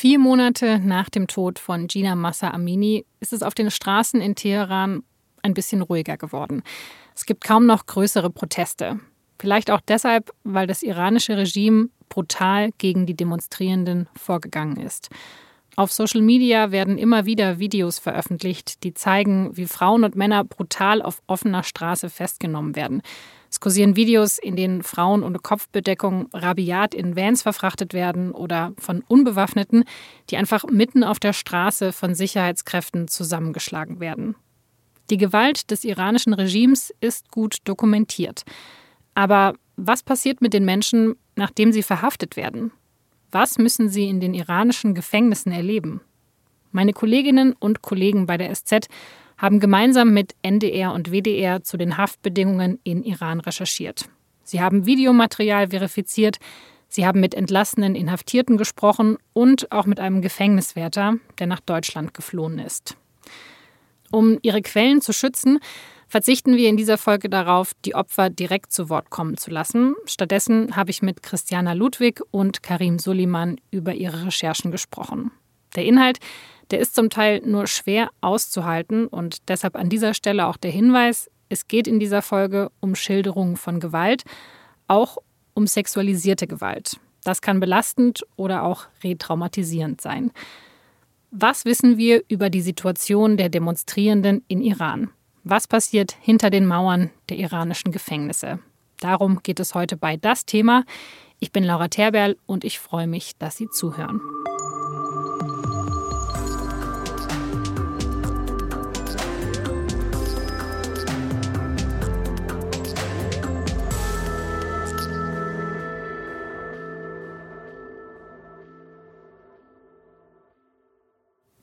Vier Monate nach dem Tod von Gina Massa Amini ist es auf den Straßen in Teheran ein bisschen ruhiger geworden. Es gibt kaum noch größere Proteste. Vielleicht auch deshalb, weil das iranische Regime brutal gegen die Demonstrierenden vorgegangen ist. Auf Social Media werden immer wieder Videos veröffentlicht, die zeigen, wie Frauen und Männer brutal auf offener Straße festgenommen werden. Es kursieren Videos, in denen Frauen ohne Kopfbedeckung rabiat in Vans verfrachtet werden oder von Unbewaffneten, die einfach mitten auf der Straße von Sicherheitskräften zusammengeschlagen werden. Die Gewalt des iranischen Regimes ist gut dokumentiert. Aber was passiert mit den Menschen, nachdem sie verhaftet werden? Was müssen sie in den iranischen Gefängnissen erleben? Meine Kolleginnen und Kollegen bei der SZ haben gemeinsam mit NDR und WDR zu den Haftbedingungen in Iran recherchiert. Sie haben Videomaterial verifiziert, sie haben mit entlassenen Inhaftierten gesprochen und auch mit einem Gefängniswärter, der nach Deutschland geflohen ist. Um ihre Quellen zu schützen, verzichten wir in dieser Folge darauf, die Opfer direkt zu Wort kommen zu lassen. Stattdessen habe ich mit Christiana Ludwig und Karim Suliman über ihre Recherchen gesprochen. Der Inhalt, der ist zum Teil nur schwer auszuhalten und deshalb an dieser Stelle auch der Hinweis, es geht in dieser Folge um Schilderungen von Gewalt, auch um sexualisierte Gewalt. Das kann belastend oder auch retraumatisierend sein. Was wissen wir über die Situation der Demonstrierenden in Iran? Was passiert hinter den Mauern der iranischen Gefängnisse? Darum geht es heute bei Das Thema. Ich bin Laura Terberl und ich freue mich, dass Sie zuhören.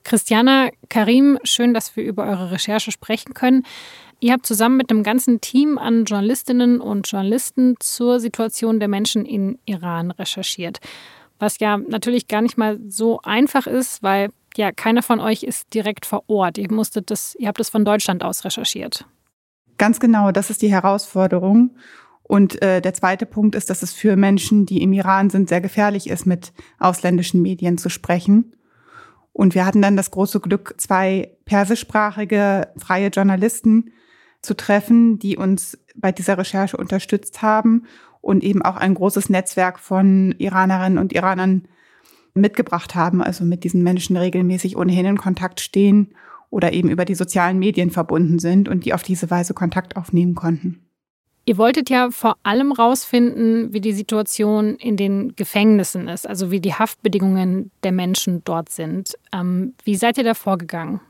Christiana, Karim, schön, dass wir über eure Recherche sprechen können. Ihr habt zusammen mit einem ganzen Team an Journalistinnen und Journalisten zur Situation der Menschen in Iran recherchiert. Was ja natürlich gar nicht mal so einfach ist, weil ja keiner von euch ist direkt vor Ort. Ihr musstet das, ihr habt das von Deutschland aus recherchiert. Ganz genau, das ist die Herausforderung. Und äh, der zweite Punkt ist, dass es für Menschen, die im Iran sind, sehr gefährlich ist, mit ausländischen Medien zu sprechen. Und wir hatten dann das große Glück, zwei persischsprachige freie Journalisten zu treffen, die uns bei dieser Recherche unterstützt haben und eben auch ein großes Netzwerk von Iranerinnen und Iranern mitgebracht haben, also mit diesen Menschen regelmäßig ohnehin in Kontakt stehen oder eben über die sozialen Medien verbunden sind und die auf diese Weise Kontakt aufnehmen konnten. Ihr wolltet ja vor allem rausfinden, wie die Situation in den Gefängnissen ist, also wie die Haftbedingungen der Menschen dort sind. Ähm, wie seid ihr da vorgegangen?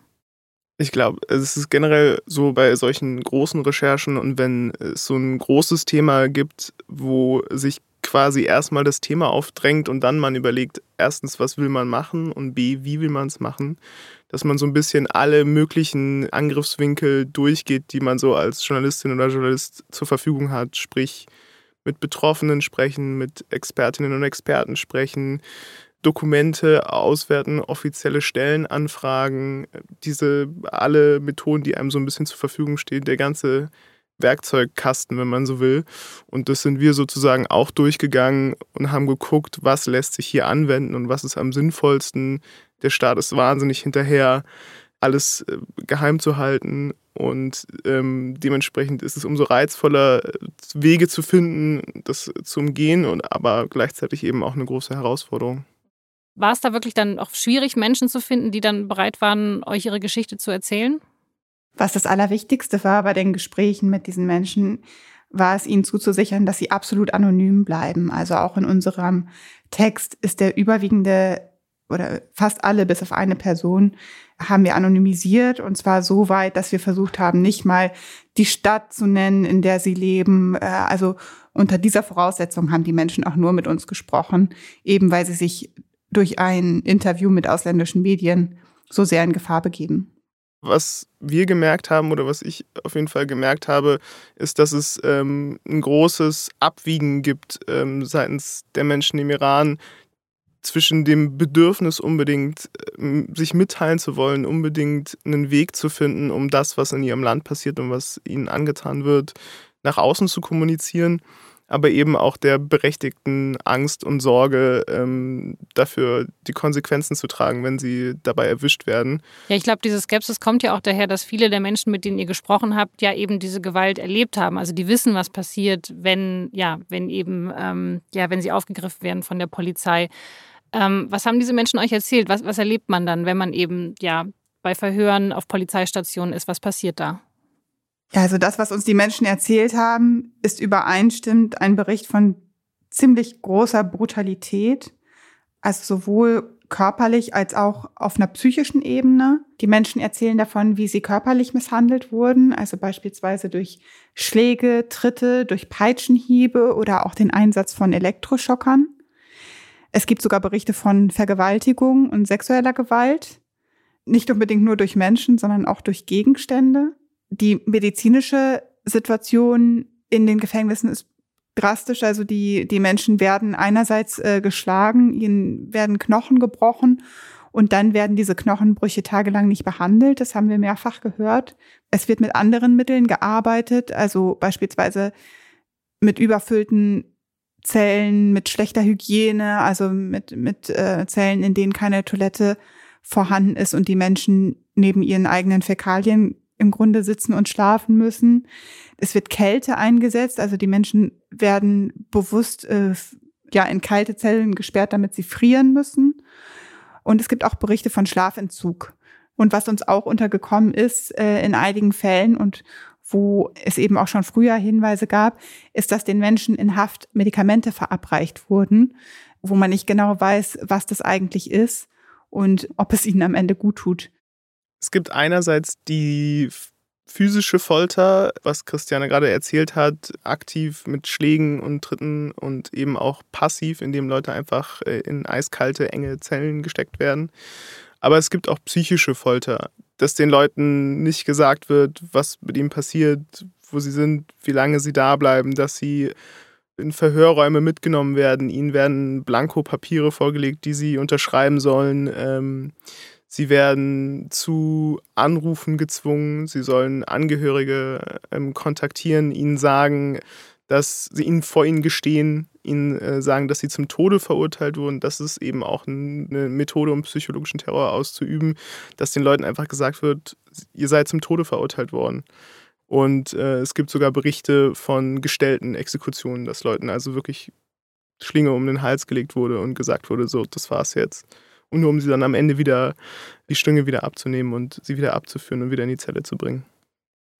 Ich glaube, es ist generell so bei solchen großen Recherchen und wenn es so ein großes Thema gibt, wo sich quasi erstmal das Thema aufdrängt und dann man überlegt, erstens, was will man machen und b, wie will man es machen, dass man so ein bisschen alle möglichen Angriffswinkel durchgeht, die man so als Journalistin oder Journalist zur Verfügung hat. Sprich, mit Betroffenen sprechen, mit Expertinnen und Experten sprechen, Dokumente auswerten, offizielle Stellen anfragen, diese alle Methoden, die einem so ein bisschen zur Verfügung stehen, der ganze Werkzeugkasten, wenn man so will. Und das sind wir sozusagen auch durchgegangen und haben geguckt, was lässt sich hier anwenden und was ist am sinnvollsten. Der Staat ist wahnsinnig hinterher, alles äh, geheim zu halten. Und ähm, dementsprechend ist es umso reizvoller, Wege zu finden, das zu umgehen, und aber gleichzeitig eben auch eine große Herausforderung. War es da wirklich dann auch schwierig, Menschen zu finden, die dann bereit waren, euch ihre Geschichte zu erzählen? Was das Allerwichtigste war bei den Gesprächen mit diesen Menschen, war es ihnen zuzusichern, dass sie absolut anonym bleiben. Also auch in unserem Text ist der überwiegende oder fast alle bis auf eine Person haben wir anonymisiert und zwar so weit, dass wir versucht haben, nicht mal die Stadt zu nennen, in der sie leben. Äh, also unter dieser Voraussetzung haben die Menschen auch nur mit uns gesprochen, eben weil sie sich durch ein Interview mit ausländischen Medien so sehr in Gefahr begeben. Was wir gemerkt haben oder was ich auf jeden Fall gemerkt habe, ist, dass es ähm, ein großes Abwiegen gibt ähm, seitens der Menschen im Iran zwischen dem Bedürfnis unbedingt ähm, sich mitteilen zu wollen, unbedingt einen Weg zu finden, um das, was in ihrem Land passiert und was ihnen angetan wird, nach außen zu kommunizieren aber eben auch der berechtigten Angst und Sorge ähm, dafür, die Konsequenzen zu tragen, wenn sie dabei erwischt werden. Ja, ich glaube, diese Skepsis kommt ja auch daher, dass viele der Menschen, mit denen ihr gesprochen habt, ja eben diese Gewalt erlebt haben. Also die wissen, was passiert, wenn, ja, wenn eben, ähm, ja, wenn sie aufgegriffen werden von der Polizei. Ähm, was haben diese Menschen euch erzählt? Was, was erlebt man dann, wenn man eben, ja, bei Verhören auf Polizeistationen ist? Was passiert da? Ja, also das, was uns die Menschen erzählt haben, ist übereinstimmend ein Bericht von ziemlich großer Brutalität, also sowohl körperlich als auch auf einer psychischen Ebene. Die Menschen erzählen davon, wie sie körperlich misshandelt wurden, also beispielsweise durch Schläge, Tritte, durch Peitschenhiebe oder auch den Einsatz von Elektroschockern. Es gibt sogar Berichte von Vergewaltigung und sexueller Gewalt, nicht unbedingt nur durch Menschen, sondern auch durch Gegenstände die medizinische Situation in den Gefängnissen ist drastisch. Also die, die Menschen werden einerseits äh, geschlagen, ihnen werden Knochen gebrochen und dann werden diese Knochenbrüche tagelang nicht behandelt. Das haben wir mehrfach gehört. Es wird mit anderen Mitteln gearbeitet, also beispielsweise mit überfüllten Zellen, mit schlechter Hygiene, also mit, mit äh, Zellen, in denen keine Toilette vorhanden ist und die Menschen neben ihren eigenen Fäkalien im Grunde sitzen und schlafen müssen. Es wird Kälte eingesetzt, also die Menschen werden bewusst äh, ja in kalte Zellen gesperrt, damit sie frieren müssen. Und es gibt auch Berichte von Schlafentzug. Und was uns auch untergekommen ist äh, in einigen Fällen und wo es eben auch schon früher Hinweise gab, ist, dass den Menschen in Haft Medikamente verabreicht wurden, wo man nicht genau weiß, was das eigentlich ist und ob es ihnen am Ende gut tut. Es gibt einerseits die physische Folter, was Christiane gerade erzählt hat, aktiv mit Schlägen und Tritten und eben auch passiv, indem Leute einfach äh, in eiskalte, enge Zellen gesteckt werden. Aber es gibt auch psychische Folter, dass den Leuten nicht gesagt wird, was mit ihnen passiert, wo sie sind, wie lange sie da bleiben, dass sie in Verhörräume mitgenommen werden. Ihnen werden Blankopapiere vorgelegt, die sie unterschreiben sollen. Ähm, Sie werden zu Anrufen gezwungen. Sie sollen Angehörige ähm, kontaktieren, ihnen sagen, dass sie ihnen vor ihnen gestehen, ihnen äh, sagen, dass sie zum Tode verurteilt wurden. Das ist eben auch eine Methode, um psychologischen Terror auszuüben, dass den Leuten einfach gesagt wird, ihr seid zum Tode verurteilt worden. Und äh, es gibt sogar Berichte von gestellten Exekutionen, dass Leuten also wirklich Schlinge um den Hals gelegt wurde und gesagt wurde, so, das war's jetzt und nur um sie dann am Ende wieder die Stünge wieder abzunehmen und sie wieder abzuführen und wieder in die Zelle zu bringen.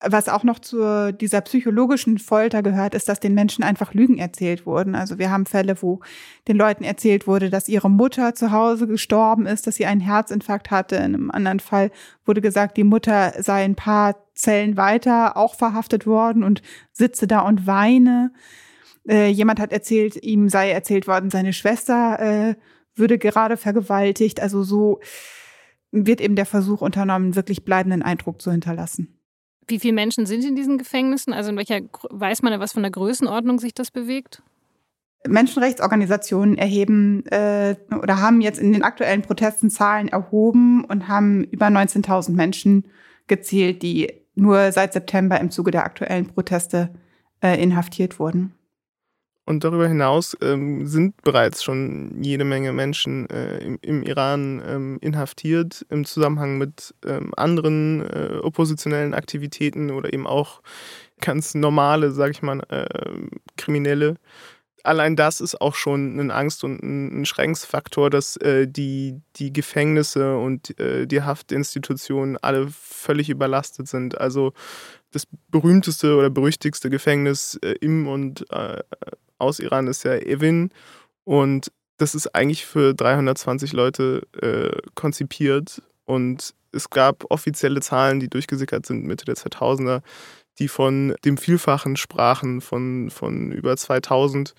Was auch noch zu dieser psychologischen Folter gehört, ist, dass den Menschen einfach Lügen erzählt wurden. Also wir haben Fälle, wo den Leuten erzählt wurde, dass ihre Mutter zu Hause gestorben ist, dass sie einen Herzinfarkt hatte. In einem anderen Fall wurde gesagt, die Mutter sei ein paar Zellen weiter auch verhaftet worden und sitze da und weine. Äh, jemand hat erzählt, ihm sei erzählt worden, seine Schwester äh, würde gerade vergewaltigt. Also so wird eben der Versuch unternommen, wirklich bleibenden Eindruck zu hinterlassen. Wie viele Menschen sind in diesen Gefängnissen? Also in welcher weiß man, was von der Größenordnung sich das bewegt? Menschenrechtsorganisationen erheben äh, oder haben jetzt in den aktuellen Protesten Zahlen erhoben und haben über 19.000 Menschen gezählt, die nur seit September im Zuge der aktuellen Proteste äh, inhaftiert wurden. Und darüber hinaus ähm, sind bereits schon jede Menge Menschen äh, im, im, Iran ähm, inhaftiert im Zusammenhang mit ähm, anderen äh, oppositionellen Aktivitäten oder eben auch ganz normale, sag ich mal, äh, Kriminelle. Allein das ist auch schon ein Angst- und ein Schreckensfaktor, dass äh, die, die Gefängnisse und äh, die Haftinstitutionen alle völlig überlastet sind. Also das berühmteste oder berüchtigste Gefängnis äh, im und aus Iran ist ja Evin und das ist eigentlich für 320 Leute äh, konzipiert und es gab offizielle Zahlen, die durchgesickert sind Mitte der 2000er, die von dem Vielfachen sprachen, von, von über 2000.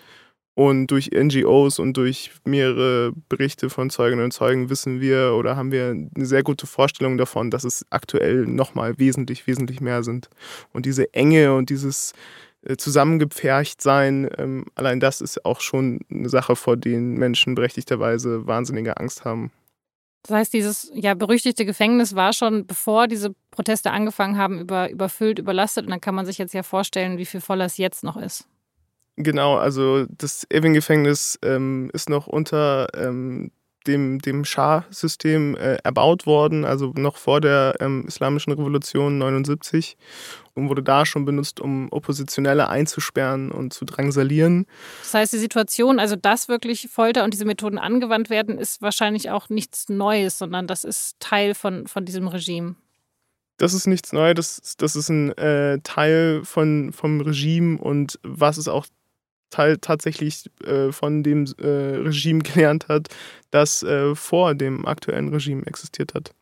Und durch NGOs und durch mehrere Berichte von Zeuginnen und Zeugen wissen wir oder haben wir eine sehr gute Vorstellung davon, dass es aktuell nochmal wesentlich, wesentlich mehr sind. Und diese Enge und dieses äh, zusammengepfercht sein. Ähm, allein das ist auch schon eine Sache, vor denen Menschen berechtigterweise wahnsinnige Angst haben. Das heißt, dieses ja berüchtigte Gefängnis war schon, bevor diese Proteste angefangen haben, über, überfüllt, überlastet. Und dann kann man sich jetzt ja vorstellen, wie viel voller es jetzt noch ist. Genau, also das Evin-Gefängnis ähm, ist noch unter ähm, dem, dem Schah-System äh, erbaut worden, also noch vor der ähm, Islamischen Revolution 79 und wurde da schon benutzt, um Oppositionelle einzusperren und zu drangsalieren. Das heißt, die Situation, also dass wirklich Folter und diese Methoden angewandt werden, ist wahrscheinlich auch nichts Neues, sondern das ist Teil von, von diesem Regime. Das ist nichts Neues, das, das ist ein äh, Teil von, vom Regime und was es auch Teil tatsächlich äh, von dem äh, Regime gelernt hat, das äh, vor dem aktuellen Regime existiert hat.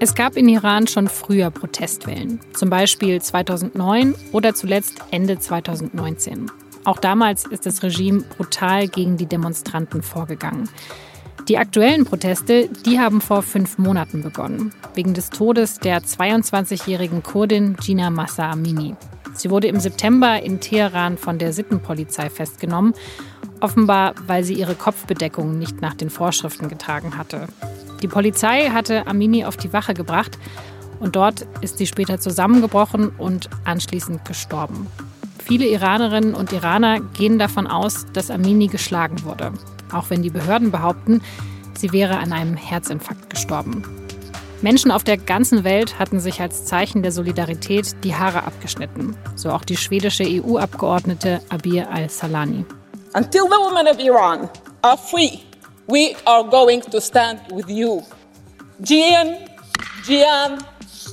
Es gab in Iran schon früher Protestwellen, zum Beispiel 2009 oder zuletzt Ende 2019. Auch damals ist das Regime brutal gegen die Demonstranten vorgegangen. Die aktuellen Proteste, die haben vor fünf Monaten begonnen, wegen des Todes der 22-jährigen Kurdin Gina Massa Amini. Sie wurde im September in Teheran von der Sittenpolizei festgenommen, offenbar weil sie ihre Kopfbedeckung nicht nach den Vorschriften getragen hatte. Die Polizei hatte Amini auf die Wache gebracht und dort ist sie später zusammengebrochen und anschließend gestorben. Viele Iranerinnen und Iraner gehen davon aus, dass Amini geschlagen wurde auch wenn die Behörden behaupten, sie wäre an einem Herzinfarkt gestorben. Menschen auf der ganzen Welt hatten sich als Zeichen der Solidarität die Haare abgeschnitten, so auch die schwedische EU-Abgeordnete Abir al-Salani. Until the women of Iran are free, we are going to stand with you. Jian, Jian,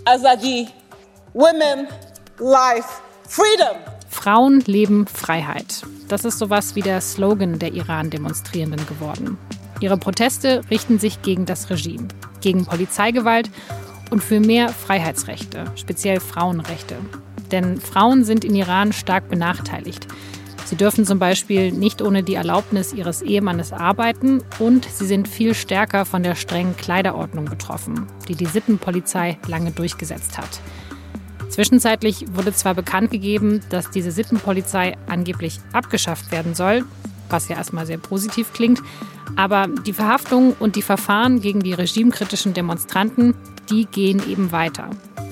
Azadi, Women, Life, Freedom. Frauen leben Freiheit. Das ist sowas wie der Slogan der Iran-Demonstrierenden geworden. Ihre Proteste richten sich gegen das Regime, gegen Polizeigewalt und für mehr Freiheitsrechte, speziell Frauenrechte. Denn Frauen sind in Iran stark benachteiligt. Sie dürfen zum Beispiel nicht ohne die Erlaubnis ihres Ehemannes arbeiten und sie sind viel stärker von der strengen Kleiderordnung betroffen, die die Sittenpolizei lange durchgesetzt hat. Zwischenzeitlich wurde zwar bekannt gegeben, dass diese Sittenpolizei angeblich abgeschafft werden soll, was ja erstmal sehr positiv klingt, aber die Verhaftungen und die Verfahren gegen die regimekritischen Demonstranten, die gehen eben weiter.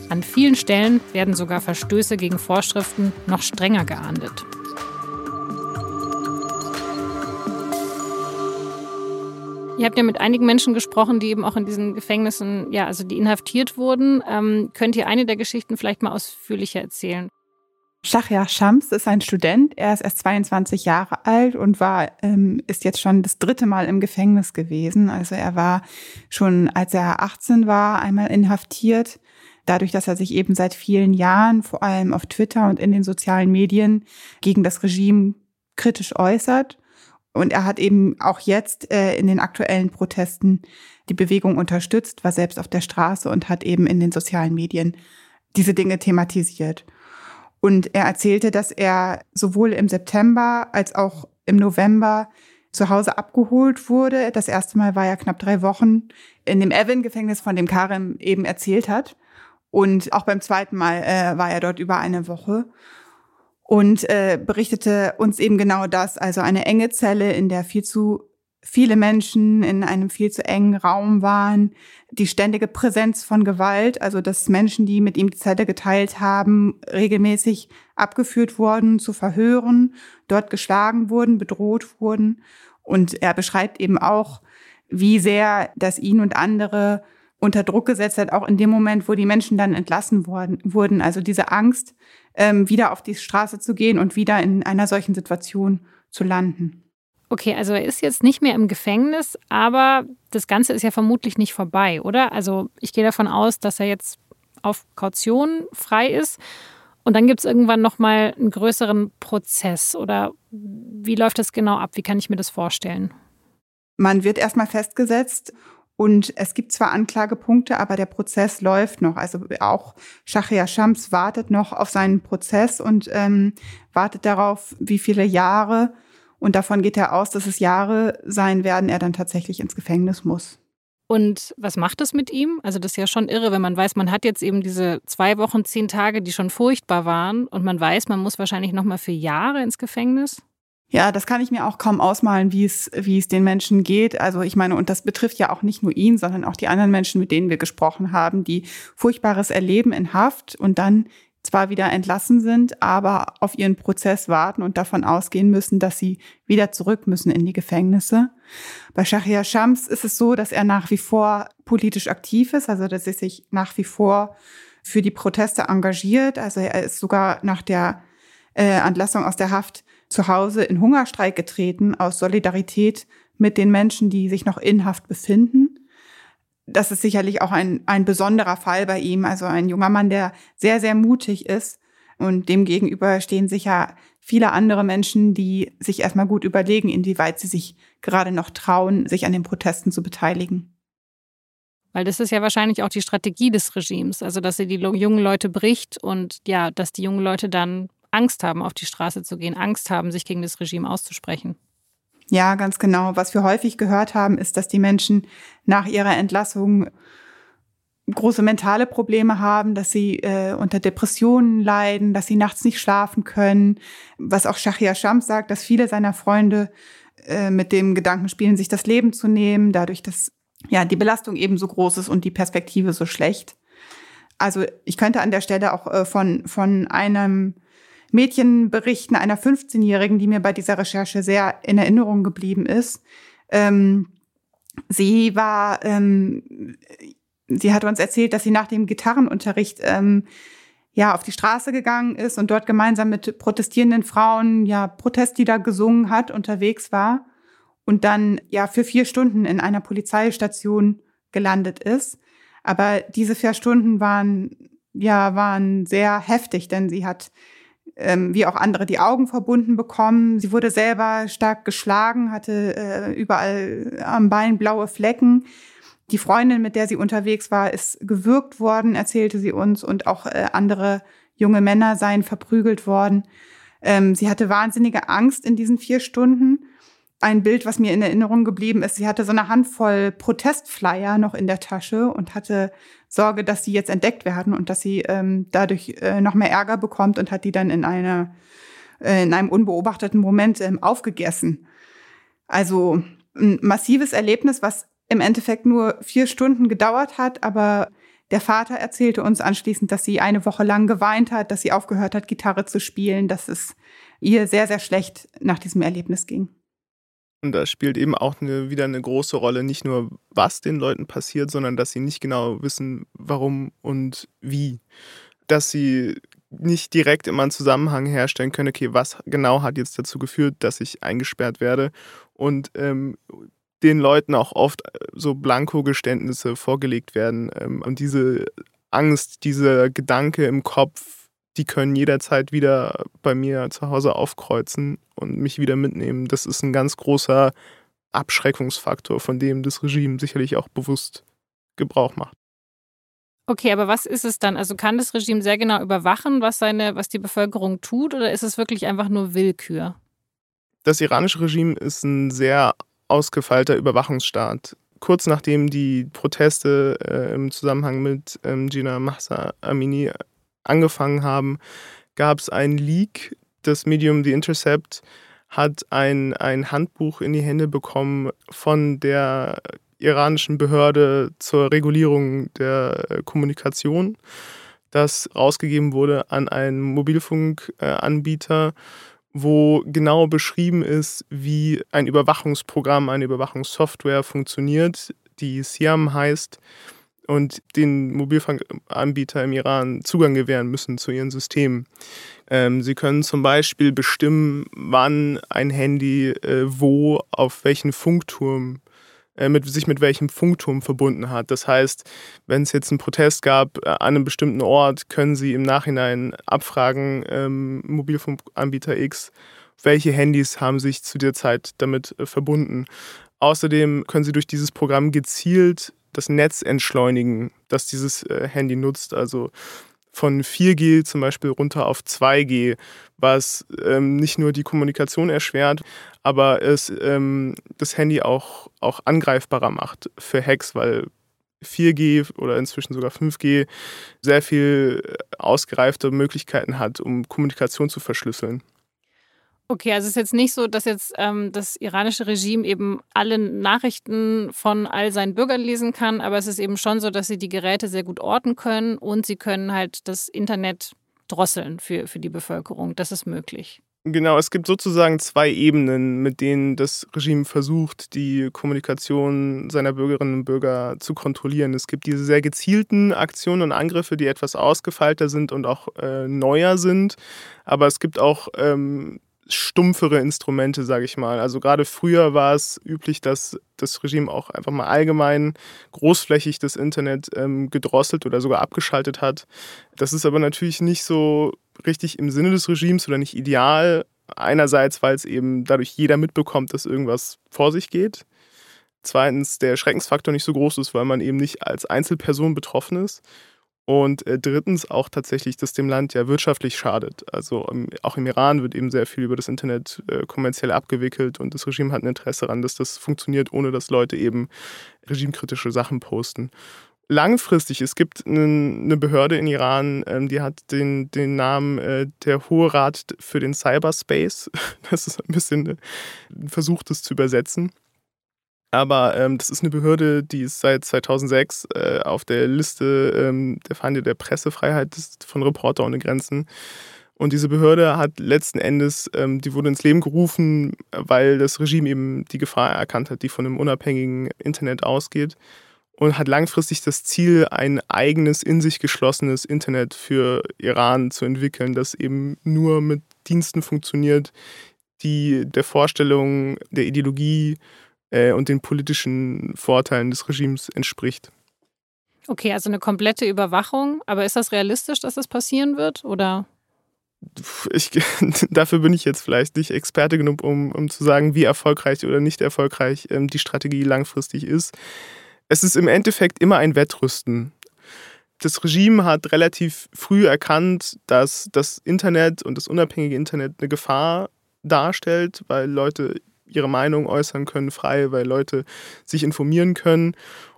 An vielen Stellen werden sogar Verstöße gegen Vorschriften noch strenger geahndet. Ihr habt ja mit einigen Menschen gesprochen, die eben auch in diesen Gefängnissen, ja, also die inhaftiert wurden. Ähm, könnt ihr eine der Geschichten vielleicht mal ausführlicher erzählen? Shahya Shams ist ein Student. Er ist erst 22 Jahre alt und war, ähm, ist jetzt schon das dritte Mal im Gefängnis gewesen. Also er war schon, als er 18 war, einmal inhaftiert. Dadurch, dass er sich eben seit vielen Jahren, vor allem auf Twitter und in den sozialen Medien, gegen das Regime kritisch äußert und er hat eben auch jetzt äh, in den aktuellen Protesten die Bewegung unterstützt, war selbst auf der Straße und hat eben in den sozialen Medien diese Dinge thematisiert. Und er erzählte, dass er sowohl im September als auch im November zu Hause abgeholt wurde. Das erste Mal war er knapp drei Wochen in dem Evan-Gefängnis, von dem Karim eben erzählt hat. Und auch beim zweiten Mal äh, war er dort über eine Woche und äh, berichtete uns eben genau das, also eine enge Zelle, in der viel zu viele Menschen in einem viel zu engen Raum waren, die ständige Präsenz von Gewalt, also dass Menschen, die mit ihm die Zelle geteilt haben, regelmäßig abgeführt wurden zu Verhören, dort geschlagen wurden, bedroht wurden. Und er beschreibt eben auch, wie sehr das ihn und andere unter Druck gesetzt hat, auch in dem Moment, wo die Menschen dann entlassen worden, wurden. Also diese Angst, ähm, wieder auf die Straße zu gehen und wieder in einer solchen Situation zu landen. Okay, also er ist jetzt nicht mehr im Gefängnis, aber das Ganze ist ja vermutlich nicht vorbei, oder? Also ich gehe davon aus, dass er jetzt auf Kaution frei ist. Und dann gibt es irgendwann nochmal einen größeren Prozess. Oder wie läuft das genau ab? Wie kann ich mir das vorstellen? Man wird erstmal festgesetzt und es gibt zwar Anklagepunkte, aber der Prozess läuft noch. Also auch Shahria Shams wartet noch auf seinen Prozess und ähm, wartet darauf, wie viele Jahre. Und davon geht er aus, dass es Jahre sein werden, er dann tatsächlich ins Gefängnis muss. Und was macht das mit ihm? Also das ist ja schon irre, wenn man weiß, man hat jetzt eben diese zwei Wochen, zehn Tage, die schon furchtbar waren und man weiß, man muss wahrscheinlich noch mal für Jahre ins Gefängnis. Ja, das kann ich mir auch kaum ausmalen, wie es, wie es den Menschen geht. Also ich meine, und das betrifft ja auch nicht nur ihn, sondern auch die anderen Menschen, mit denen wir gesprochen haben, die Furchtbares erleben in Haft und dann zwar wieder entlassen sind, aber auf ihren Prozess warten und davon ausgehen müssen, dass sie wieder zurück müssen in die Gefängnisse. Bei Shahriar Shams ist es so, dass er nach wie vor politisch aktiv ist, also dass er sich nach wie vor für die Proteste engagiert. Also er ist sogar nach der äh, Entlassung aus der Haft zu Hause in Hungerstreik getreten aus Solidarität mit den Menschen, die sich noch in Haft befinden. Das ist sicherlich auch ein, ein besonderer Fall bei ihm, also ein junger Mann, der sehr, sehr mutig ist. Und dem gegenüber stehen sicher viele andere Menschen, die sich erstmal gut überlegen, inwieweit sie sich gerade noch trauen, sich an den Protesten zu beteiligen. Weil das ist ja wahrscheinlich auch die Strategie des Regimes, also dass sie die jungen Leute bricht und ja, dass die jungen Leute dann Angst haben, auf die Straße zu gehen, Angst haben, sich gegen das Regime auszusprechen. Ja, ganz genau. Was wir häufig gehört haben, ist, dass die Menschen nach ihrer Entlassung große mentale Probleme haben, dass sie äh, unter Depressionen leiden, dass sie nachts nicht schlafen können. Was auch Shahia Shams sagt, dass viele seiner Freunde äh, mit dem Gedanken spielen, sich das Leben zu nehmen, dadurch, dass ja die Belastung eben so groß ist und die Perspektive so schlecht. Also ich könnte an der Stelle auch äh, von von einem Mädchen berichten, einer 15-Jährigen, die mir bei dieser Recherche sehr in Erinnerung geblieben ist. Ähm, sie war, ähm, sie hat uns erzählt, dass sie nach dem Gitarrenunterricht ähm, ja auf die Straße gegangen ist und dort gemeinsam mit protestierenden Frauen ja Protestlieder gesungen hat, unterwegs war und dann ja für vier Stunden in einer Polizeistation gelandet ist. Aber diese vier Stunden waren ja waren sehr heftig, denn sie hat ähm, wie auch andere die Augen verbunden bekommen. Sie wurde selber stark geschlagen, hatte äh, überall am Bein blaue Flecken. Die Freundin, mit der sie unterwegs war, ist gewürgt worden, erzählte sie uns, und auch äh, andere junge Männer seien verprügelt worden. Ähm, sie hatte wahnsinnige Angst in diesen vier Stunden. Ein Bild, was mir in Erinnerung geblieben ist, sie hatte so eine Handvoll Protestflyer noch in der Tasche und hatte Sorge, dass sie jetzt entdeckt werden und dass sie ähm, dadurch äh, noch mehr Ärger bekommt und hat die dann in einer äh, in einem unbeobachteten Moment ähm, aufgegessen. Also ein massives Erlebnis, was im Endeffekt nur vier Stunden gedauert hat, aber der Vater erzählte uns anschließend, dass sie eine Woche lang geweint hat, dass sie aufgehört hat, Gitarre zu spielen, dass es ihr sehr, sehr schlecht nach diesem Erlebnis ging. Und da spielt eben auch eine, wieder eine große Rolle, nicht nur was den Leuten passiert, sondern dass sie nicht genau wissen, warum und wie. Dass sie nicht direkt immer einen Zusammenhang herstellen können, okay, was genau hat jetzt dazu geführt, dass ich eingesperrt werde. Und ähm, den Leuten auch oft äh, so Blankogeständnisse vorgelegt werden. Ähm, und diese Angst, dieser Gedanke im Kopf, die können jederzeit wieder bei mir zu Hause aufkreuzen und mich wieder mitnehmen. Das ist ein ganz großer Abschreckungsfaktor, von dem das Regime sicherlich auch bewusst Gebrauch macht. Okay, aber was ist es dann? Also kann das Regime sehr genau überwachen, was seine, was die Bevölkerung tut, oder ist es wirklich einfach nur Willkür? Das iranische Regime ist ein sehr ausgefeilter Überwachungsstaat. Kurz nachdem die Proteste äh, im Zusammenhang mit ähm, Gina Mahsa Amini angefangen haben, gab es ein Leak. Das Medium The Intercept hat ein, ein Handbuch in die Hände bekommen von der iranischen Behörde zur Regulierung der Kommunikation, das rausgegeben wurde an einen Mobilfunkanbieter, wo genau beschrieben ist, wie ein Überwachungsprogramm, eine Überwachungssoftware funktioniert, die Siam heißt und den Mobilfunkanbieter im Iran Zugang gewähren müssen zu ihren Systemen. Ähm, sie können zum Beispiel bestimmen, wann ein Handy äh, wo auf welchen Funkturm äh, mit sich mit welchem Funkturm verbunden hat. Das heißt, wenn es jetzt einen Protest gab äh, an einem bestimmten Ort, können Sie im Nachhinein abfragen, ähm, Mobilfunkanbieter X, welche Handys haben sich zu der Zeit damit äh, verbunden. Außerdem können Sie durch dieses Programm gezielt das Netz entschleunigen, das dieses äh, Handy nutzt. Also von 4G zum Beispiel runter auf 2G, was ähm, nicht nur die Kommunikation erschwert, aber es ähm, das Handy auch, auch angreifbarer macht für Hacks, weil 4G oder inzwischen sogar 5G sehr viel ausgereifte Möglichkeiten hat, um Kommunikation zu verschlüsseln. Okay, also es ist jetzt nicht so, dass jetzt ähm, das iranische Regime eben alle Nachrichten von all seinen Bürgern lesen kann, aber es ist eben schon so, dass sie die Geräte sehr gut orten können und sie können halt das Internet drosseln für, für die Bevölkerung. Das ist möglich. Genau, es gibt sozusagen zwei Ebenen, mit denen das Regime versucht, die Kommunikation seiner Bürgerinnen und Bürger zu kontrollieren. Es gibt diese sehr gezielten Aktionen und Angriffe, die etwas ausgefeilter sind und auch äh, neuer sind. Aber es gibt auch ähm, stumpfere Instrumente, sage ich mal. Also gerade früher war es üblich, dass das Regime auch einfach mal allgemein großflächig das Internet ähm, gedrosselt oder sogar abgeschaltet hat. Das ist aber natürlich nicht so richtig im Sinne des Regimes oder nicht ideal. Einerseits, weil es eben dadurch jeder mitbekommt, dass irgendwas vor sich geht. Zweitens, der Schreckensfaktor nicht so groß ist, weil man eben nicht als Einzelperson betroffen ist. Und äh, drittens auch tatsächlich, dass dem Land ja wirtschaftlich schadet. Also ähm, auch im Iran wird eben sehr viel über das Internet äh, kommerziell abgewickelt und das Regime hat ein Interesse daran, dass das funktioniert, ohne dass Leute eben regimekritische Sachen posten. Langfristig, es gibt eine Behörde in Iran, ähm, die hat den, den Namen äh, der Hohe Rat für den Cyberspace. Das ist ein bisschen versucht, das zu übersetzen. Aber ähm, das ist eine Behörde, die ist seit 2006 äh, auf der Liste ähm, der Feinde der Pressefreiheit von Reporter ohne Grenzen. Und diese Behörde hat letzten Endes, ähm, die wurde ins Leben gerufen, weil das Regime eben die Gefahr erkannt hat, die von einem unabhängigen Internet ausgeht. Und hat langfristig das Ziel, ein eigenes, in sich geschlossenes Internet für Iran zu entwickeln, das eben nur mit Diensten funktioniert, die der Vorstellung, der Ideologie äh, und den politischen Vorteilen des Regimes entspricht. Okay, also eine komplette Überwachung. Aber ist das realistisch, dass das passieren wird? Oder? Ich, dafür bin ich jetzt vielleicht nicht Experte genug, um, um zu sagen, wie erfolgreich oder nicht erfolgreich ähm, die Strategie langfristig ist. Es ist im Endeffekt immer ein Wettrüsten. Das Regime hat relativ früh erkannt, dass das Internet und das unabhängige Internet eine Gefahr darstellt, weil Leute ihre Meinung äußern können, frei, weil Leute sich informieren können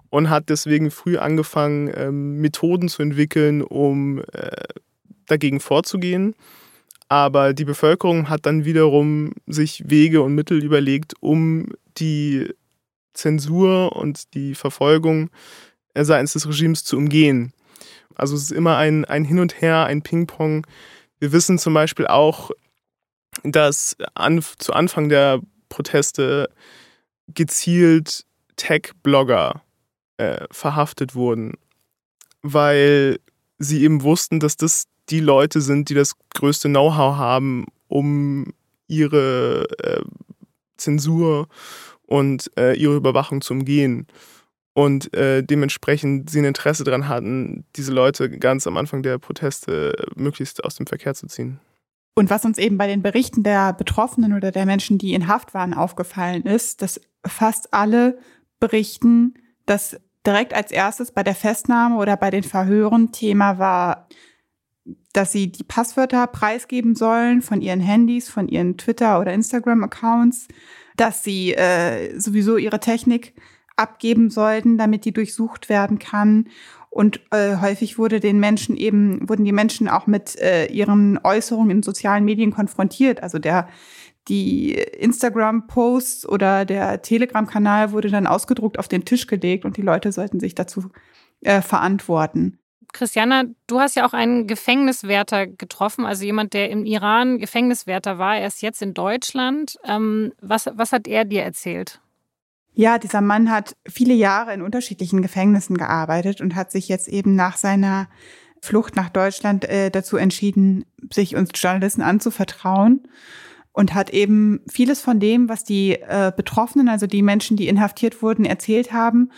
und hat deswegen früh angefangen, ähm, Methoden zu entwickeln, um äh, dagegen vorzugehen. Aber die Bevölkerung hat dann wiederum sich Wege und Mittel überlegt, um die Zensur und die Verfolgung äh, seitens des Regimes zu umgehen. Also es ist immer ein, ein Hin und Her, ein Ping-Pong. Wir wissen zum Beispiel auch, dass an, zu Anfang der Proteste gezielt Tech-Blogger äh, verhaftet wurden, weil sie eben wussten, dass das die Leute sind, die das größte Know-how haben, um ihre äh, Zensur und äh, ihre Überwachung zu umgehen. Und äh, dementsprechend sie ein Interesse daran hatten, diese Leute ganz am Anfang der Proteste möglichst aus dem Verkehr zu ziehen. Und was uns eben bei den Berichten der Betroffenen oder der Menschen, die in Haft waren, aufgefallen ist, dass fast alle berichten, dass direkt als erstes bei der Festnahme oder bei den Verhören Thema war, dass sie die Passwörter preisgeben sollen von ihren Handys, von ihren Twitter- oder Instagram-Accounts, dass sie äh, sowieso ihre Technik abgeben sollten, damit die durchsucht werden kann und äh, häufig wurde den Menschen eben, wurden die Menschen auch mit äh, ihren Äußerungen in sozialen Medien konfrontiert. Also der die Instagram-Posts oder der Telegram-Kanal wurde dann ausgedruckt auf den Tisch gelegt und die Leute sollten sich dazu äh, verantworten. Christiana, du hast ja auch einen Gefängniswärter getroffen, also jemand, der im Iran Gefängniswärter war. Er ist jetzt in Deutschland. Ähm, was, was hat er dir erzählt? Ja, dieser Mann hat viele Jahre in unterschiedlichen Gefängnissen gearbeitet und hat sich jetzt eben nach seiner Flucht nach Deutschland äh, dazu entschieden, sich uns Journalisten anzuvertrauen und hat eben vieles von dem, was die äh, Betroffenen, also die Menschen, die inhaftiert wurden, erzählt haben,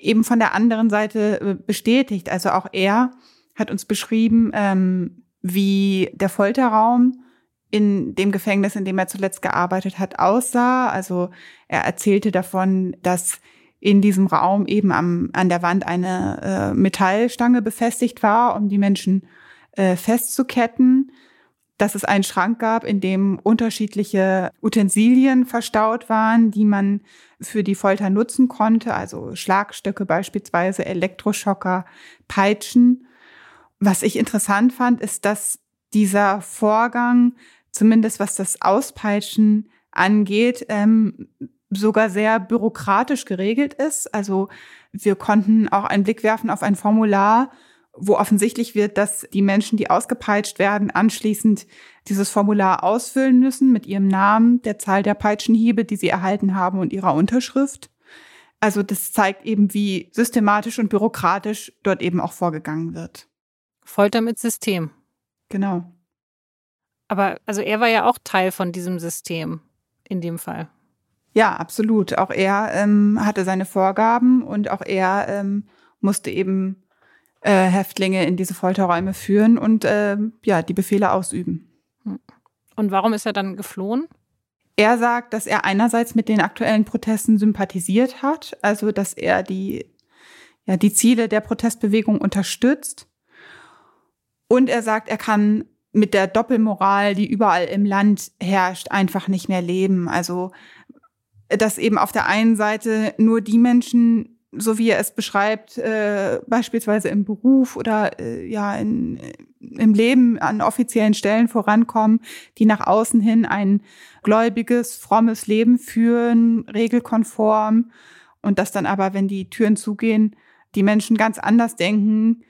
eben von der anderen Seite äh, bestätigt. Also auch er hat uns beschrieben, ähm, wie der Folterraum in dem Gefängnis, in dem er zuletzt gearbeitet hat, aussah. Also er erzählte davon, dass in diesem Raum eben am, an der Wand eine äh, Metallstange befestigt war, um die Menschen äh, festzuketten, dass es einen Schrank gab, in dem unterschiedliche Utensilien verstaut waren, die man für die Folter nutzen konnte, also Schlagstöcke beispielsweise, Elektroschocker, Peitschen. Was ich interessant fand, ist, dass dieser Vorgang zumindest was das Auspeitschen angeht, ähm, sogar sehr bürokratisch geregelt ist. Also wir konnten auch einen Blick werfen auf ein Formular, wo offensichtlich wird, dass die Menschen, die ausgepeitscht werden, anschließend dieses Formular ausfüllen müssen mit ihrem Namen, der Zahl der Peitschenhiebe, die sie erhalten haben und ihrer Unterschrift. Also das zeigt eben, wie systematisch und bürokratisch dort eben auch vorgegangen wird. Folter mit System. Genau. Aber also er war ja auch Teil von diesem System in dem Fall. Ja, absolut. Auch er ähm, hatte seine Vorgaben und auch er ähm, musste eben äh, Häftlinge in diese Folterräume führen und äh, ja, die Befehle ausüben. Und warum ist er dann geflohen? Er sagt, dass er einerseits mit den aktuellen Protesten sympathisiert hat, also dass er die, ja, die Ziele der Protestbewegung unterstützt. Und er sagt, er kann mit der Doppelmoral, die überall im Land herrscht, einfach nicht mehr leben. Also, dass eben auf der einen Seite nur die Menschen so wie er es beschreibt, äh, beispielsweise im Beruf oder äh, ja in, im Leben an offiziellen Stellen vorankommen, die nach außen hin ein gläubiges, frommes Leben führen, regelkonform und dass dann aber, wenn die Türen zugehen, die Menschen ganz anders denken,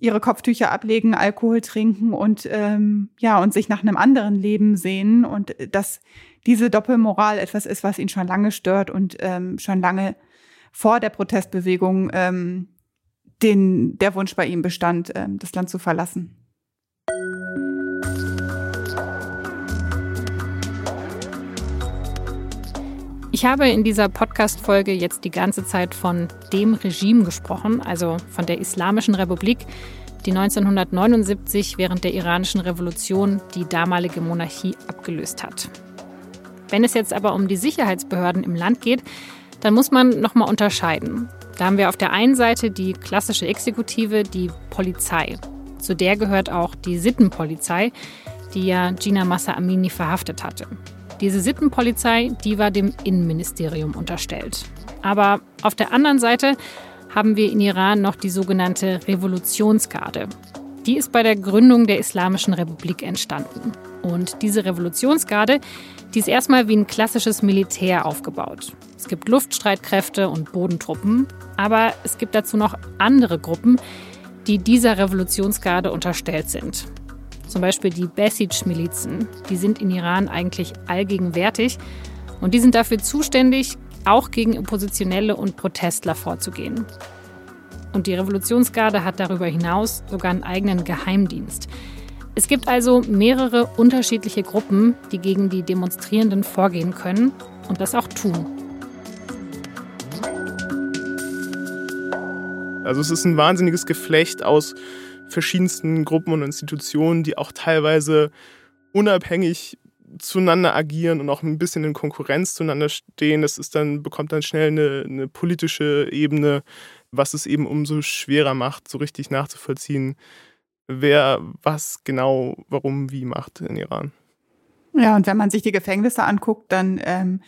ihre Kopftücher ablegen, Alkohol trinken und ähm, ja und sich nach einem anderen Leben sehen und dass diese Doppelmoral etwas ist, was ihn schon lange stört und ähm, schon lange vor der Protestbewegung ähm, den, der Wunsch bei ihm bestand, ähm, das Land zu verlassen. Ich habe in dieser Podcast-Folge jetzt die ganze Zeit von dem Regime gesprochen, also von der Islamischen Republik, die 1979 während der iranischen Revolution die damalige Monarchie abgelöst hat. Wenn es jetzt aber um die Sicherheitsbehörden im Land geht, dann muss man nochmal unterscheiden. Da haben wir auf der einen Seite die klassische Exekutive, die Polizei. Zu der gehört auch die Sittenpolizei, die ja Gina Massa Amini verhaftet hatte. Diese Sittenpolizei, die war dem Innenministerium unterstellt. Aber auf der anderen Seite haben wir in Iran noch die sogenannte Revolutionsgarde. Die ist bei der Gründung der Islamischen Republik entstanden. Und diese Revolutionsgarde, die ist erstmal wie ein klassisches Militär aufgebaut. Es gibt Luftstreitkräfte und Bodentruppen, aber es gibt dazu noch andere Gruppen, die dieser Revolutionsgarde unterstellt sind. Zum Beispiel die Basij-Milizen. Die sind in Iran eigentlich allgegenwärtig und die sind dafür zuständig, auch gegen Oppositionelle und Protestler vorzugehen. Und die Revolutionsgarde hat darüber hinaus sogar einen eigenen Geheimdienst. Es gibt also mehrere unterschiedliche Gruppen, die gegen die Demonstrierenden vorgehen können und das auch tun. Also es ist ein wahnsinniges Geflecht aus verschiedensten Gruppen und Institutionen, die auch teilweise unabhängig zueinander agieren und auch ein bisschen in Konkurrenz zueinander stehen. Das ist dann, bekommt dann schnell eine, eine politische Ebene, was es eben umso schwerer macht, so richtig nachzuvollziehen, wer was genau, warum, wie macht in Iran. Ja, und wenn man sich die Gefängnisse anguckt, dann ähm,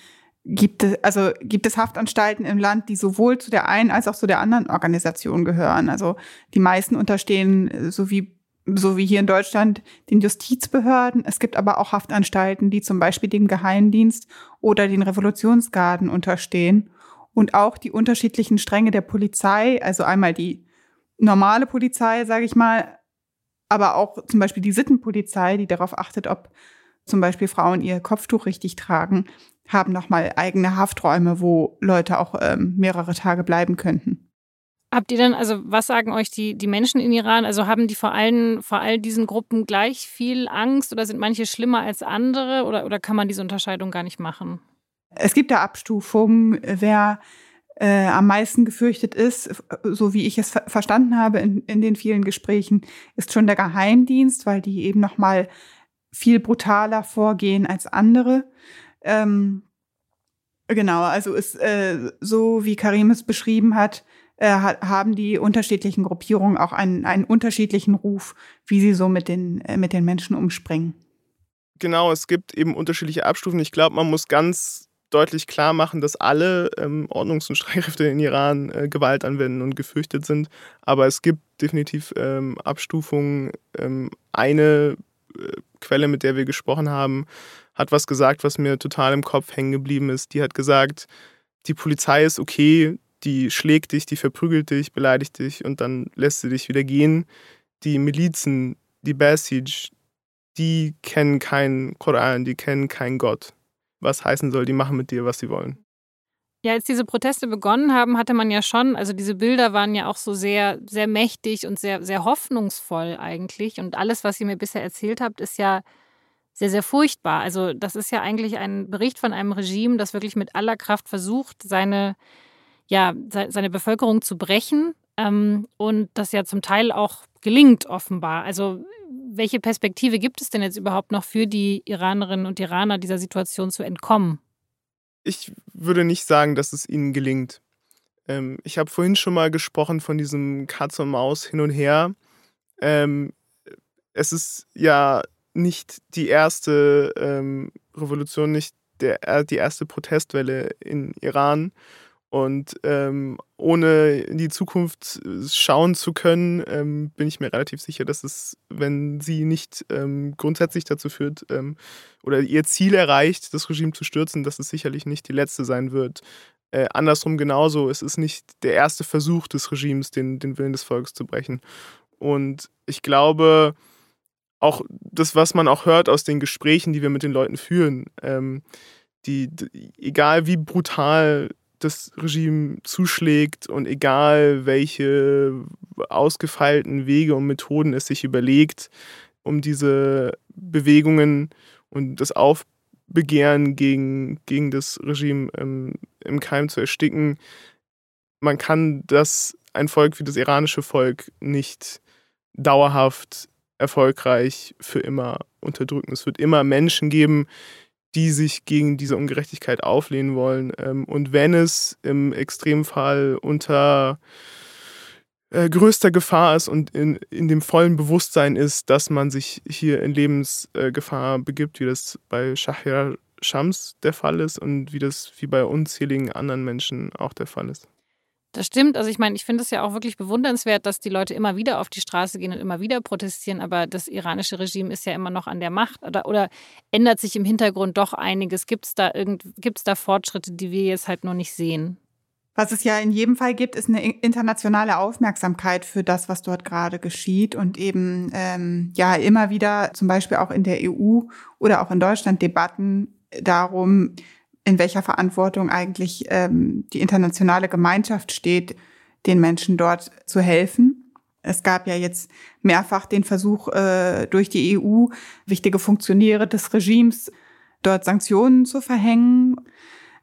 gibt es, also gibt es Haftanstalten im Land, die sowohl zu der einen als auch zu der anderen Organisation gehören. Also die meisten unterstehen, so wie, so wie hier in Deutschland, den Justizbehörden. Es gibt aber auch Haftanstalten, die zum Beispiel dem Geheimdienst oder den Revolutionsgarden unterstehen. Und auch die unterschiedlichen Stränge der Polizei, also einmal die normale Polizei, sage ich mal, aber auch zum Beispiel die Sittenpolizei, die darauf achtet, ob zum Beispiel Frauen ihr Kopftuch richtig tragen, haben nochmal eigene Hafträume, wo Leute auch ähm, mehrere Tage bleiben könnten. Habt ihr denn, also was sagen euch die, die Menschen in Iran? Also haben die vor allen, vor all diesen Gruppen gleich viel Angst oder sind manche schlimmer als andere oder, oder kann man diese Unterscheidung gar nicht machen? Es gibt da Abstufungen, wer äh, am meisten gefürchtet ist, so wie ich es ver verstanden habe in, in den vielen Gesprächen, ist schon der Geheimdienst, weil die eben noch mal viel brutaler vorgehen als andere. Ähm, genau, also ist äh, so wie Karim es beschrieben hat, äh, haben die unterschiedlichen Gruppierungen auch einen, einen unterschiedlichen Ruf, wie sie so mit den, äh, mit den Menschen umspringen. Genau, es gibt eben unterschiedliche Abstufen. Ich glaube, man muss ganz deutlich klar machen, dass alle ähm, Ordnungs- und Streitkräfte in Iran äh, Gewalt anwenden und gefürchtet sind. Aber es gibt definitiv ähm, Abstufungen. Ähm, eine äh, Quelle, mit der wir gesprochen haben, hat was gesagt, was mir total im Kopf hängen geblieben ist. Die hat gesagt, die Polizei ist okay, die schlägt dich, die verprügelt dich, beleidigt dich und dann lässt sie dich wieder gehen. Die Milizen, die Basij, die kennen keinen Koran, die kennen keinen Gott. Was heißen soll, die machen mit dir, was sie wollen. Ja, als diese Proteste begonnen haben, hatte man ja schon, also diese Bilder waren ja auch so sehr, sehr mächtig und sehr, sehr hoffnungsvoll eigentlich. Und alles, was ihr mir bisher erzählt habt, ist ja sehr, sehr furchtbar. Also das ist ja eigentlich ein Bericht von einem Regime, das wirklich mit aller Kraft versucht, seine, ja, seine Bevölkerung zu brechen ähm, und das ja zum Teil auch gelingt offenbar. Also welche Perspektive gibt es denn jetzt überhaupt noch für die Iranerinnen und Iraner, dieser Situation zu entkommen? ich würde nicht sagen, dass es ihnen gelingt. Ähm, ich habe vorhin schon mal gesprochen von diesem Katz und Maus hin und her. Ähm, es ist ja nicht die erste ähm, Revolution, nicht der, äh, die erste Protestwelle in Iran. Und ähm, ohne in die Zukunft schauen zu können, ähm, bin ich mir relativ sicher, dass es, wenn sie nicht ähm, grundsätzlich dazu führt ähm, oder ihr Ziel erreicht, das Regime zu stürzen, dass es sicherlich nicht die letzte sein wird. Äh, andersrum genauso, es ist nicht der erste Versuch des Regimes, den, den Willen des Volkes zu brechen. Und ich glaube, auch das, was man auch hört aus den Gesprächen, die wir mit den Leuten führen, ähm, die, die, egal wie brutal das Regime zuschlägt und egal welche ausgefeilten Wege und Methoden es sich überlegt, um diese Bewegungen und das Aufbegehren gegen, gegen das Regime ähm, im Keim zu ersticken, man kann das ein Volk wie das iranische Volk nicht dauerhaft erfolgreich für immer unterdrücken. Es wird immer Menschen geben, die sich gegen diese Ungerechtigkeit auflehnen wollen. Ähm, und wenn es im Extremfall unter äh, größter Gefahr ist und in, in dem vollen Bewusstsein ist, dass man sich hier in Lebensgefahr begibt, wie das bei Shahir Shams der Fall ist und wie das wie bei unzähligen anderen Menschen auch der Fall ist. Das stimmt. Also ich meine, ich finde es ja auch wirklich bewundernswert, dass die Leute immer wieder auf die Straße gehen und immer wieder protestieren. Aber das iranische Regime ist ja immer noch an der Macht. Oder, oder ändert sich im Hintergrund doch einiges? Gibt es da, da Fortschritte, die wir jetzt halt noch nicht sehen? Was es ja in jedem Fall gibt, ist eine internationale Aufmerksamkeit für das, was dort gerade geschieht und eben ähm, ja immer wieder zum Beispiel auch in der EU oder auch in Deutschland Debatten darum, in welcher Verantwortung eigentlich ähm, die internationale Gemeinschaft steht, den Menschen dort zu helfen. Es gab ja jetzt mehrfach den Versuch äh, durch die EU, wichtige Funktionäre des Regimes dort Sanktionen zu verhängen.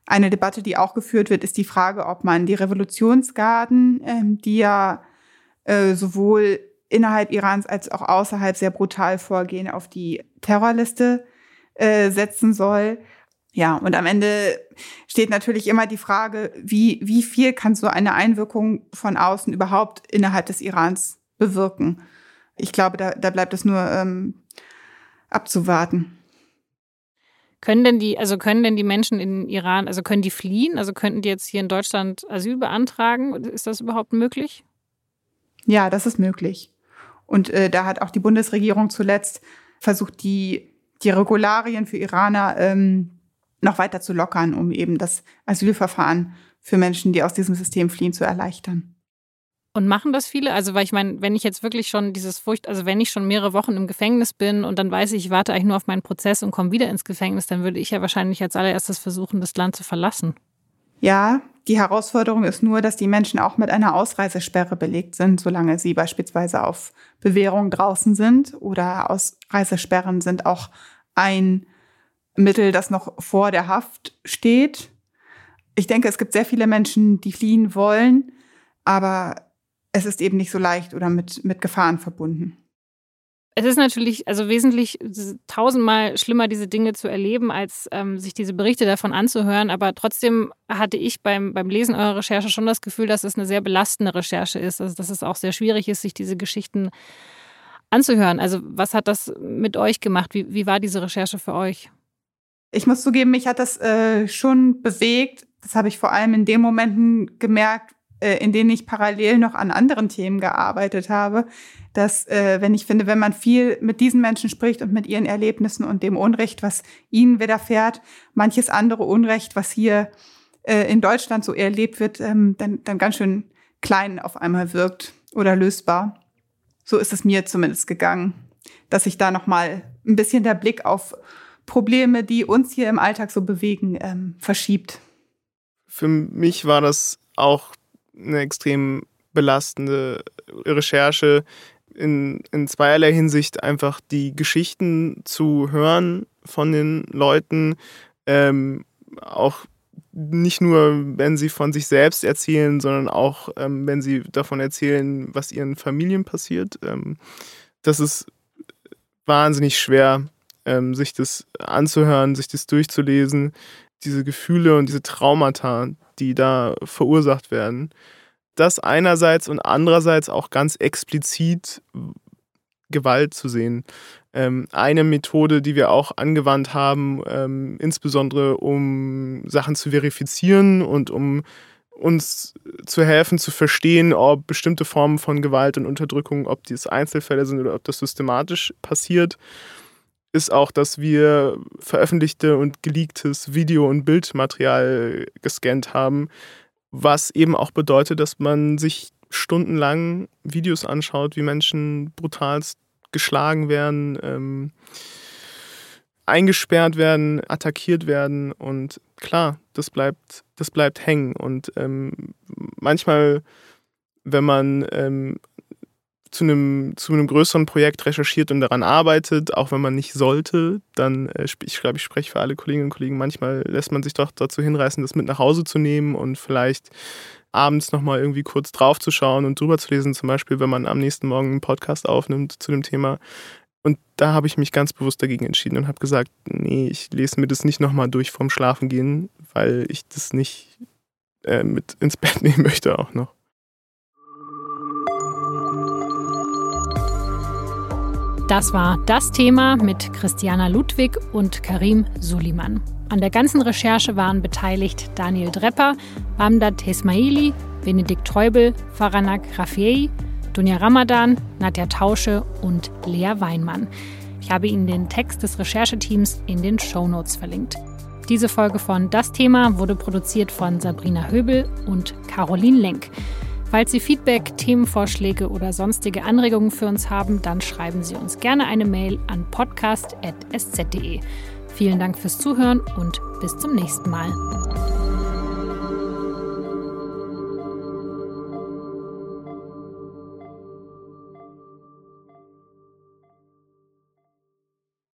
Eine Debatte, die auch geführt wird, ist die Frage, ob man die Revolutionsgarden, äh, die ja äh, sowohl innerhalb Irans als auch außerhalb sehr brutal vorgehen, auf die Terrorliste äh, setzen soll. Ja, und am Ende steht natürlich immer die Frage, wie, wie viel kann so eine Einwirkung von außen überhaupt innerhalb des Irans bewirken? Ich glaube, da, da bleibt es nur ähm, abzuwarten. Können denn die, also können denn die Menschen in Iran, also können die fliehen? Also könnten die jetzt hier in Deutschland Asyl beantragen? Ist das überhaupt möglich? Ja, das ist möglich. Und äh, da hat auch die Bundesregierung zuletzt versucht, die, die Regularien für Iraner ähm, noch weiter zu lockern, um eben das Asylverfahren für Menschen, die aus diesem System fliehen, zu erleichtern. Und machen das viele? Also, weil ich meine, wenn ich jetzt wirklich schon dieses Furcht, also wenn ich schon mehrere Wochen im Gefängnis bin und dann weiß ich, ich warte eigentlich nur auf meinen Prozess und komme wieder ins Gefängnis, dann würde ich ja wahrscheinlich als allererstes versuchen, das Land zu verlassen. Ja, die Herausforderung ist nur, dass die Menschen auch mit einer Ausreisesperre belegt sind, solange sie beispielsweise auf Bewährung draußen sind oder Ausreisesperren sind auch ein Mittel, das noch vor der Haft steht. Ich denke, es gibt sehr viele Menschen, die fliehen wollen, aber es ist eben nicht so leicht oder mit, mit Gefahren verbunden. Es ist natürlich also wesentlich tausendmal schlimmer, diese Dinge zu erleben, als ähm, sich diese Berichte davon anzuhören. Aber trotzdem hatte ich beim, beim Lesen eurer Recherche schon das Gefühl, dass es eine sehr belastende Recherche ist. Also dass es auch sehr schwierig ist, sich diese Geschichten anzuhören. Also was hat das mit euch gemacht? Wie, wie war diese Recherche für euch? Ich muss zugeben, mich hat das äh, schon bewegt. Das habe ich vor allem in den Momenten gemerkt, äh, in denen ich parallel noch an anderen Themen gearbeitet habe, dass, äh, wenn ich finde, wenn man viel mit diesen Menschen spricht und mit ihren Erlebnissen und dem Unrecht, was ihnen widerfährt, manches andere Unrecht, was hier äh, in Deutschland so erlebt wird, ähm, dann, dann ganz schön klein auf einmal wirkt oder lösbar. So ist es mir zumindest gegangen, dass sich da noch mal ein bisschen der Blick auf Probleme, die uns hier im Alltag so bewegen, ähm, verschiebt. Für mich war das auch eine extrem belastende Recherche in, in zweierlei Hinsicht einfach die Geschichten zu hören von den Leuten, ähm, auch nicht nur, wenn sie von sich selbst erzählen, sondern auch, ähm, wenn sie davon erzählen, was ihren Familien passiert. Ähm, das ist wahnsinnig schwer, ähm, sich das anzuhören, sich das durchzulesen. Diese Gefühle und diese Traumata, die da verursacht werden. Das einerseits und andererseits auch ganz explizit Gewalt zu sehen. Ähm, eine Methode, die wir auch angewandt haben, ähm, insbesondere um Sachen zu verifizieren und um uns zu helfen zu verstehen, ob bestimmte Formen von Gewalt und Unterdrückung, ob dies Einzelfälle sind oder ob das systematisch passiert, ist auch, dass wir veröffentlichte und geleaktes Video- und Bildmaterial gescannt haben, was eben auch bedeutet, dass man sich stundenlang Videos anschaut, wie Menschen brutalst geschlagen werden, ähm, eingesperrt werden, attackiert werden und klar, das bleibt, das bleibt hängen. Und ähm, manchmal, wenn man ähm, zu einem, zu einem größeren Projekt recherchiert und daran arbeitet, auch wenn man nicht sollte, dann, äh, ich glaube, ich spreche für alle Kolleginnen und Kollegen, manchmal lässt man sich doch dazu hinreißen, das mit nach Hause zu nehmen und vielleicht abends nochmal irgendwie kurz drauf zu schauen und drüber zu lesen, zum Beispiel, wenn man am nächsten Morgen einen Podcast aufnimmt zu dem Thema. Und da habe ich mich ganz bewusst dagegen entschieden und habe gesagt, nee, ich lese mir das nicht nochmal durch vorm Schlafengehen, weil ich das nicht äh, mit ins Bett nehmen möchte auch noch. Das war das Thema mit Christiana Ludwig und Karim Suliman. An der ganzen Recherche waren beteiligt Daniel Drepper, Bamdad Tesmaili, Benedikt Treubel, Faranak Rafiei, Dunja Ramadan, Nadja Tausche und Lea Weinmann. Ich habe Ihnen den Text des Rechercheteams in den Show Notes verlinkt. Diese Folge von Das Thema wurde produziert von Sabrina Höbel und Caroline Lenk. Falls Sie Feedback, Themenvorschläge oder sonstige Anregungen für uns haben, dann schreiben Sie uns gerne eine Mail an podcast.sz.de. Vielen Dank fürs Zuhören und bis zum nächsten Mal.